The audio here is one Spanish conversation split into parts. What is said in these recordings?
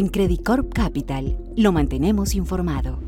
En Credit Corp Capital lo mantenemos informado.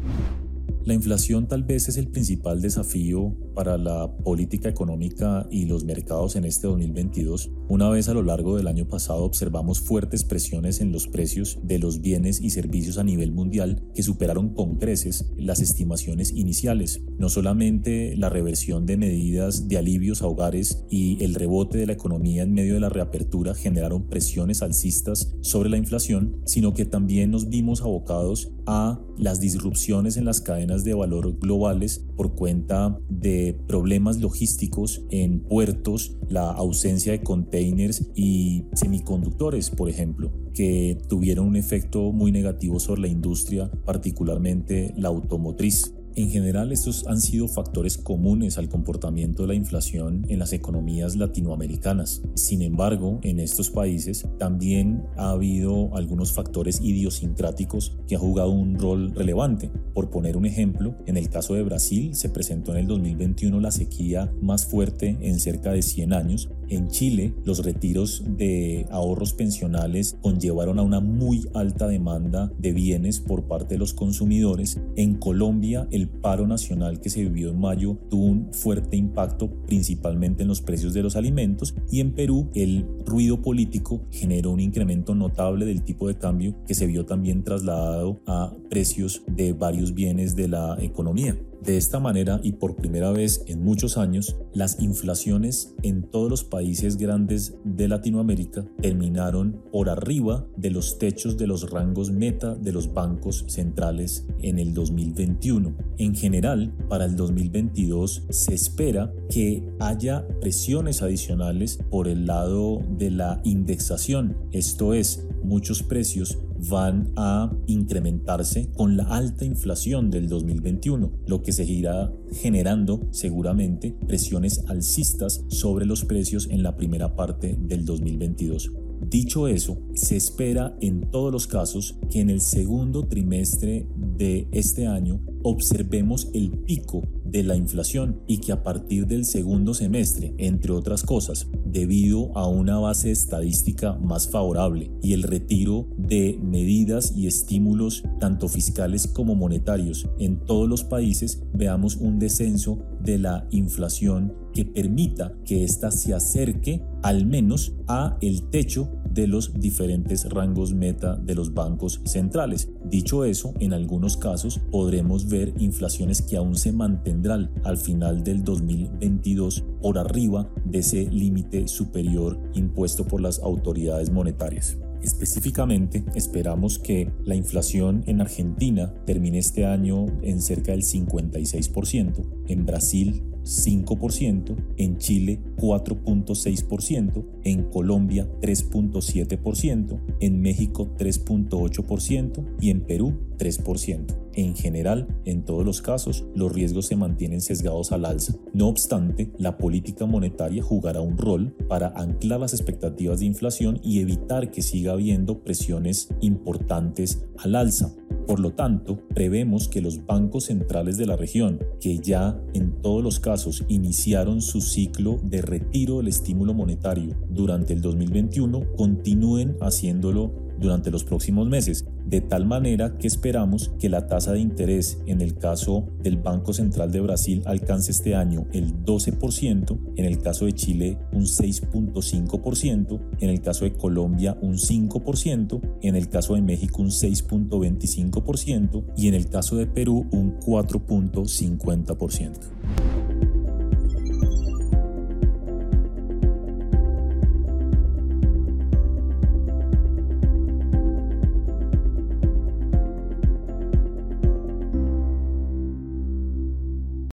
La inflación tal vez es el principal desafío para la política económica y los mercados en este 2022. Una vez a lo largo del año pasado observamos fuertes presiones en los precios de los bienes y servicios a nivel mundial que superaron con creces las estimaciones iniciales. No solamente la reversión de medidas de alivios a hogares y el rebote de la economía en medio de la reapertura generaron presiones alcistas sobre la inflación, sino que también nos vimos abocados a las disrupciones en las cadenas de valor globales por cuenta de problemas logísticos en puertos, la ausencia de containers y semiconductores, por ejemplo, que tuvieron un efecto muy negativo sobre la industria, particularmente la automotriz. En general, estos han sido factores comunes al comportamiento de la inflación en las economías latinoamericanas. Sin embargo, en estos países también ha habido algunos factores idiosincráticos que han jugado un rol relevante. Por poner un ejemplo, en el caso de Brasil se presentó en el 2021 la sequía más fuerte en cerca de 100 años. En Chile, los retiros de ahorros pensionales conllevaron a una muy alta demanda de bienes por parte de los consumidores. En Colombia, el paro nacional que se vivió en mayo tuvo un fuerte impacto principalmente en los precios de los alimentos y en Perú el ruido político generó un incremento notable del tipo de cambio que se vio también trasladado a precios de varios bienes de la economía. De esta manera y por primera vez en muchos años, las inflaciones en todos los países grandes de Latinoamérica terminaron por arriba de los techos de los rangos meta de los bancos centrales en el 2021. En general, para el 2022 se espera que haya presiones adicionales por el lado de la indexación, esto es, muchos precios van a incrementarse con la alta inflación del 2021, lo que seguirá generando seguramente presiones alcistas sobre los precios en la primera parte del 2022. Dicho eso, se espera en todos los casos que en el segundo trimestre de este año observemos el pico de la inflación y que a partir del segundo semestre, entre otras cosas, debido a una base estadística más favorable y el retiro de medidas y estímulos tanto fiscales como monetarios en todos los países, veamos un descenso de la inflación que permita que ésta se acerque al menos a el techo de los diferentes rangos meta de los bancos centrales. Dicho eso, en algunos casos podremos ver inflaciones que aún se mantendrán al final del 2022 por arriba de ese límite superior impuesto por las autoridades monetarias. Específicamente, esperamos que la inflación en Argentina termine este año en cerca del 56%, en Brasil 5%, en Chile 4.6%, en Colombia 3.7%, en México 3.8% y en Perú 3%. En general, en todos los casos, los riesgos se mantienen sesgados al alza. No obstante, la política monetaria jugará un rol para anclar las expectativas de inflación y evitar que siga habiendo presiones importantes al alza. Por lo tanto, prevemos que los bancos centrales de la región, que ya en todos los casos iniciaron su ciclo de retiro del estímulo monetario durante el 2021, continúen haciéndolo durante los próximos meses, de tal manera que esperamos que la tasa de interés en el caso del Banco Central de Brasil alcance este año el 12%, en el caso de Chile un 6.5%, en el caso de Colombia un 5%, en el caso de México un 6.25% y en el caso de Perú un 4.50%.